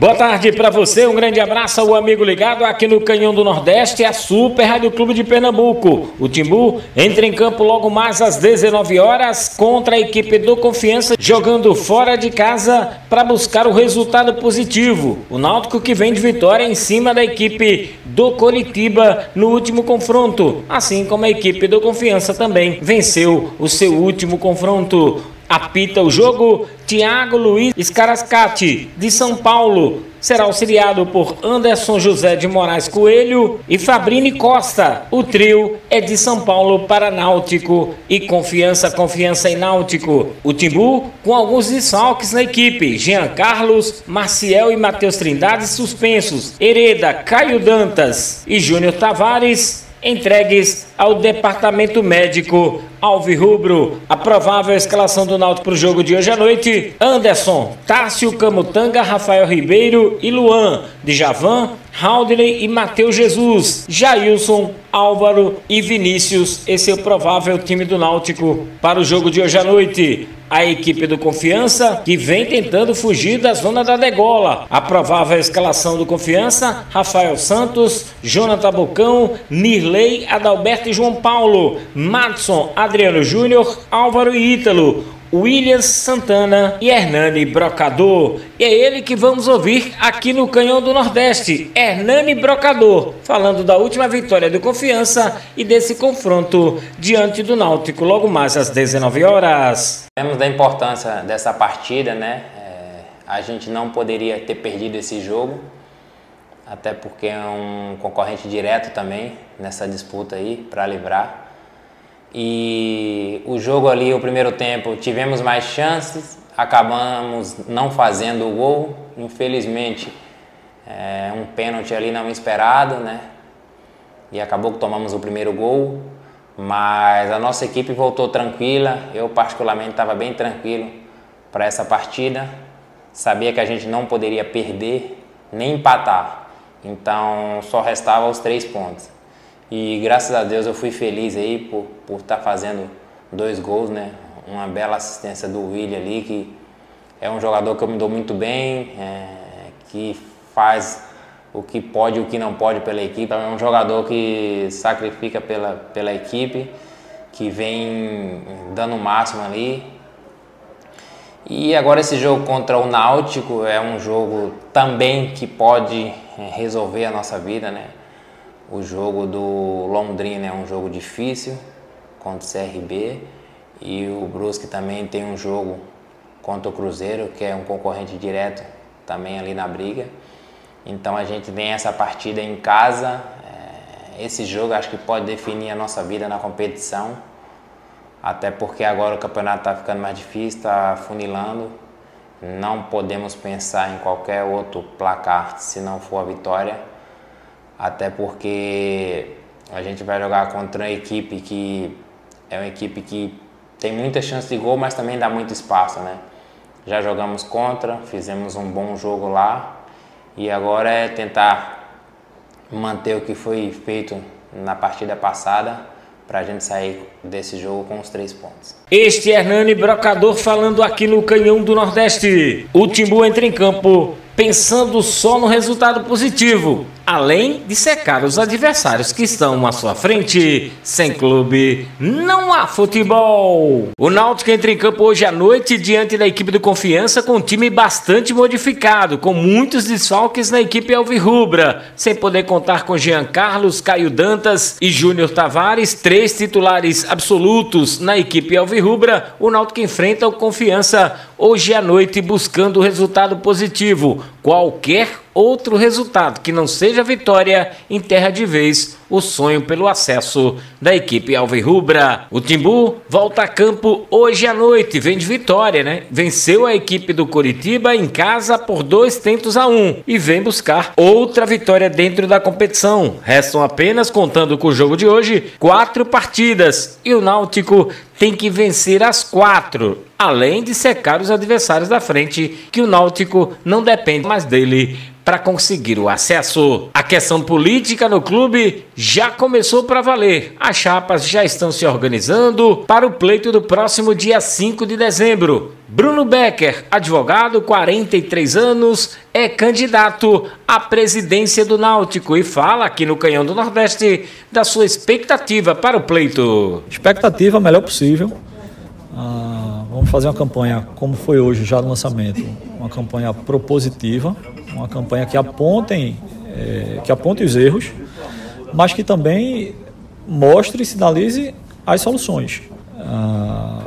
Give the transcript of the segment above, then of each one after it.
Boa tarde para você, um grande abraço ao amigo ligado aqui no Canhão do Nordeste, a Super Rádio Clube de Pernambuco. O Timbu entra em campo logo mais às 19 horas contra a equipe do Confiança, jogando fora de casa para buscar o resultado positivo. O Náutico que vem de vitória em cima da equipe do Coritiba no último confronto, assim como a equipe do Confiança também venceu o seu último confronto. Apita o jogo Tiago Luiz Scarascati, de São Paulo. Será auxiliado por Anderson José de Moraes Coelho e Fabrini Costa. O trio é de São Paulo para Náutico e Confiança, Confiança em Náutico. O Timbu com alguns desfalques na equipe. Jean Carlos, Marciel e Matheus Trindade suspensos. Hereda, Caio Dantas e Júnior Tavares entregues ao departamento médico Alvirrubro. A provável escalação do Náutico para o jogo de hoje à noite: Anderson, Tássio Camutanga, Rafael Ribeiro e Luan, de Javan, Haldney e Matheus Jesus, Jailson, Álvaro e Vinícius. Esse é o provável time do Náutico para o jogo de hoje à noite. A equipe do Confiança que vem tentando fugir da zona da degola. A provável escalação do Confiança: Rafael Santos, Jonathan Bocão, Nirley, Adalberto e João Paulo, Madson, Adriano Júnior, Álvaro e Ítalo. Williams Santana e Hernani Brocador. E é ele que vamos ouvir aqui no Canhão do Nordeste, Hernani Brocador, falando da última vitória do Confiança e desse confronto diante do Náutico, logo mais às 19 horas. Temos da importância dessa partida, né? É, a gente não poderia ter perdido esse jogo, até porque é um concorrente direto também nessa disputa aí para livrar. E o jogo ali, o primeiro tempo, tivemos mais chances, acabamos não fazendo o gol. Infelizmente, é, um pênalti ali não esperado, né? E acabou que tomamos o primeiro gol. Mas a nossa equipe voltou tranquila. Eu, particularmente, estava bem tranquilo para essa partida. Sabia que a gente não poderia perder nem empatar. Então, só restava os três pontos. E graças a Deus eu fui feliz aí por estar por tá fazendo dois gols, né? Uma bela assistência do William ali, que é um jogador que eu me dou muito bem, é, que faz o que pode e o que não pode pela equipe. É um jogador que sacrifica pela, pela equipe, que vem dando o máximo ali. E agora esse jogo contra o Náutico é um jogo também que pode é, resolver a nossa vida, né? O jogo do Londrina é um jogo difícil contra o CRB e o Brusque também tem um jogo contra o Cruzeiro, que é um concorrente direto também ali na briga. Então a gente tem essa partida em casa. É, esse jogo acho que pode definir a nossa vida na competição, até porque agora o campeonato está ficando mais difícil, está funilando. Não podemos pensar em qualquer outro placar se não for a vitória até porque a gente vai jogar contra uma equipe que é uma equipe que tem muita chance de gol, mas também dá muito espaço, né? Já jogamos contra, fizemos um bom jogo lá e agora é tentar manter o que foi feito na partida passada para a gente sair desse jogo com os três pontos. Este é Hernani Brocador falando aqui no Canhão do Nordeste. O Timbu entra em campo pensando só no resultado positivo além de secar os adversários que estão à sua frente. Sem clube, não há futebol. O Náutico entra em campo hoje à noite diante da equipe do Confiança com um time bastante modificado, com muitos desfalques na equipe alvirrubra, sem poder contar com Jean Carlos, Caio Dantas e Júnior Tavares, três titulares absolutos na equipe alvirrubra. O Náutico enfrenta o Confiança hoje à noite buscando resultado positivo. Qualquer outro resultado que não seja vitória enterra de vez o sonho pelo acesso da equipe Alvirrubra. O Timbu volta a campo hoje à noite, vem de vitória, né? Venceu a equipe do Coritiba em casa por dois tentos a um e vem buscar outra vitória dentro da competição. Restam apenas, contando com o jogo de hoje, quatro partidas e o Náutico tem que vencer as quatro, além de secar os adversários da frente, que o Náutico não depende mais dele para conseguir o acesso. A questão política no clube já começou para valer. As chapas já estão se organizando para o pleito do próximo dia 5 de dezembro. Bruno Becker, advogado, 43 anos, é candidato à presidência do Náutico e fala aqui no Canhão do Nordeste da sua expectativa para o pleito. Expectativa melhor possível. Ah, vamos fazer uma campanha, como foi hoje já no lançamento, uma campanha propositiva, uma campanha que apontem, é, que aponte os erros, mas que também mostre e sinalize as soluções. Ah,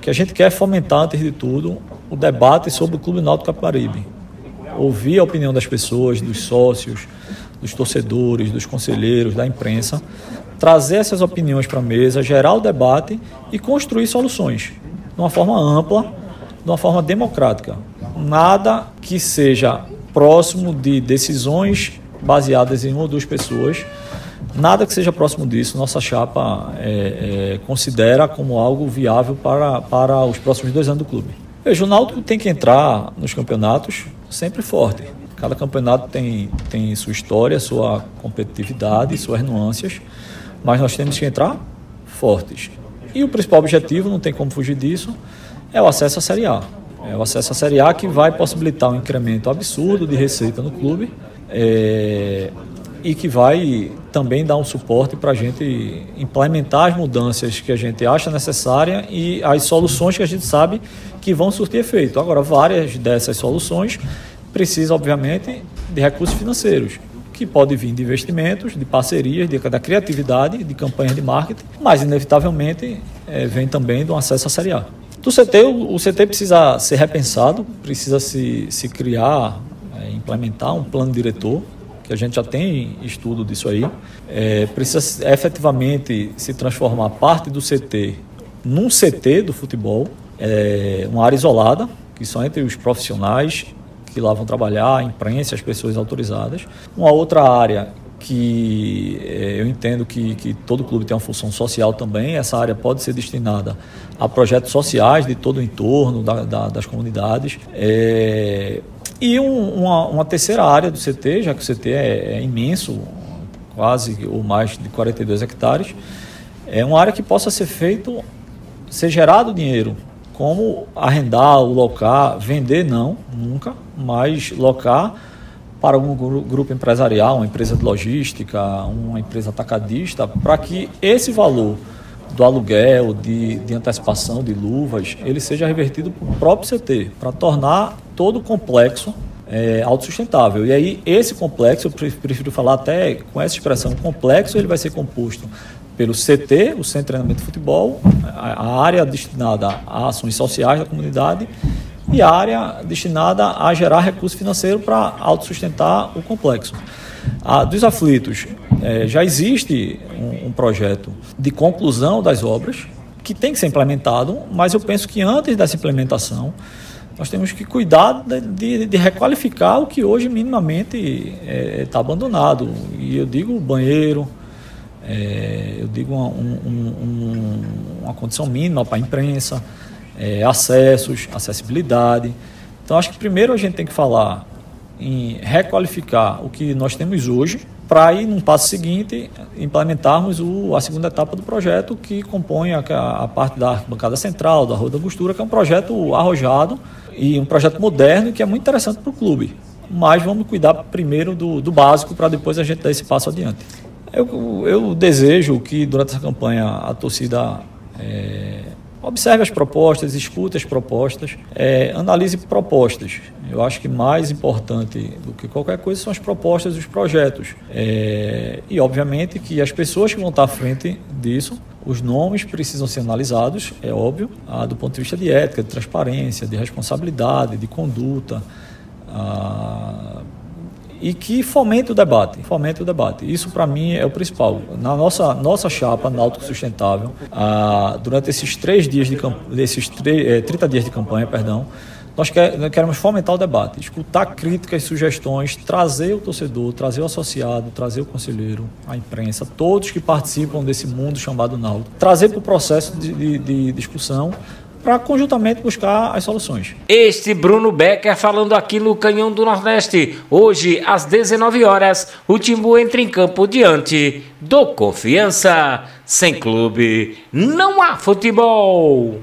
que a gente quer fomentar, antes de tudo, o debate sobre o Clube Náutico Capibaribe. Ouvir a opinião das pessoas, dos sócios, dos torcedores, dos conselheiros, da imprensa, trazer essas opiniões para a mesa, gerar o debate e construir soluções de uma forma ampla, de uma forma democrática. Nada que seja próximo de decisões baseadas em uma ou duas pessoas, Nada que seja próximo disso, nossa chapa é, é, considera como algo viável para, para os próximos dois anos do clube. Veja, o Náutico tem que entrar nos campeonatos sempre forte. Cada campeonato tem, tem sua história, sua competitividade, suas nuances, mas nós temos que entrar fortes. E o principal objetivo, não tem como fugir disso, é o acesso à Série A. É o acesso à Série A que vai possibilitar um incremento absurdo de receita no clube. É, e que vai também dar um suporte para a gente implementar as mudanças que a gente acha necessária e as soluções que a gente sabe que vão surtir efeito. Agora, várias dessas soluções precisam, obviamente, de recursos financeiros, que podem vir de investimentos, de parcerias, de, da criatividade, de campanhas de marketing, mas, inevitavelmente, é, vem também do acesso à Série A. Do CT, o, o CT precisa ser repensado, precisa se, se criar, é, implementar um plano diretor que a gente já tem estudo disso aí, é, precisa efetivamente se transformar parte do CT num CT do futebol, é, uma área isolada, que só entre os profissionais que lá vão trabalhar, a imprensa, as pessoas autorizadas. Uma outra área que é, eu entendo que, que todo clube tem uma função social também, essa área pode ser destinada a projetos sociais de todo o entorno da, da, das comunidades. É, e um, uma, uma, terceira área do CT, já que o CT é, é, imenso, quase ou mais de 42 hectares, é uma área que possa ser feito, ser gerado dinheiro, como arrendar, locar, vender não, nunca, mas locar para um grupo empresarial, uma empresa de logística, uma empresa atacadista, para que esse valor do aluguel, de, de antecipação de luvas, ele seja revertido para o próprio CT, para tornar todo o complexo é, autossustentável. E aí, esse complexo, eu prefiro falar até com essa expressão, complexo, ele vai ser composto pelo CT, o Centro de Treinamento de Futebol, a área destinada a ações sociais da comunidade e a área destinada a gerar recurso financeiro para autossustentar o complexo. A, dos aflitos, é, já existe um, um projeto de conclusão das obras que tem que ser implementado, mas eu penso que antes dessa implementação nós temos que cuidar de, de, requalificar o que hoje minimamente está é, tá abandonado. E eu digo banheiro, é, eu digo uma, um, um, uma condição mínima para a imprensa, é, acessos, acessibilidade. Então acho que primeiro a gente tem que falar em requalificar o que nós temos hoje, para ir num passo seguinte implementarmos o, a segunda etapa do projeto que compõe a, a parte da bancada central, da Rua da Angostura, que é um projeto arrojado e um projeto moderno que é muito interessante para o clube. Mas vamos cuidar primeiro do, do básico para depois a gente dar esse passo adiante. Eu, eu desejo que durante essa campanha a torcida é, Observe as propostas, escute as propostas, é, analise propostas. Eu acho que mais importante do que qualquer coisa são as propostas e os projetos. É, e, obviamente, que as pessoas que vão estar à frente disso, os nomes precisam ser analisados, é óbvio, ah, do ponto de vista de ética, de transparência, de responsabilidade, de conduta. Ah, e que fomente o debate, fomente o debate. Isso para mim é o principal. Na nossa nossa chapa Náutico Sustentável, ah, durante esses três dias de esses 30 eh, dias de campanha, perdão, nós queremos fomentar o debate, escutar críticas, sugestões, trazer o torcedor, trazer o associado, trazer o conselheiro, a imprensa, todos que participam desse mundo chamado Náutico, trazer para o processo de, de, de discussão para conjuntamente buscar as soluções. Este Bruno Becker falando aqui no Canhão do Nordeste. Hoje, às 19 horas, o Timbu entra em campo diante do Confiança. Sem clube, não há futebol.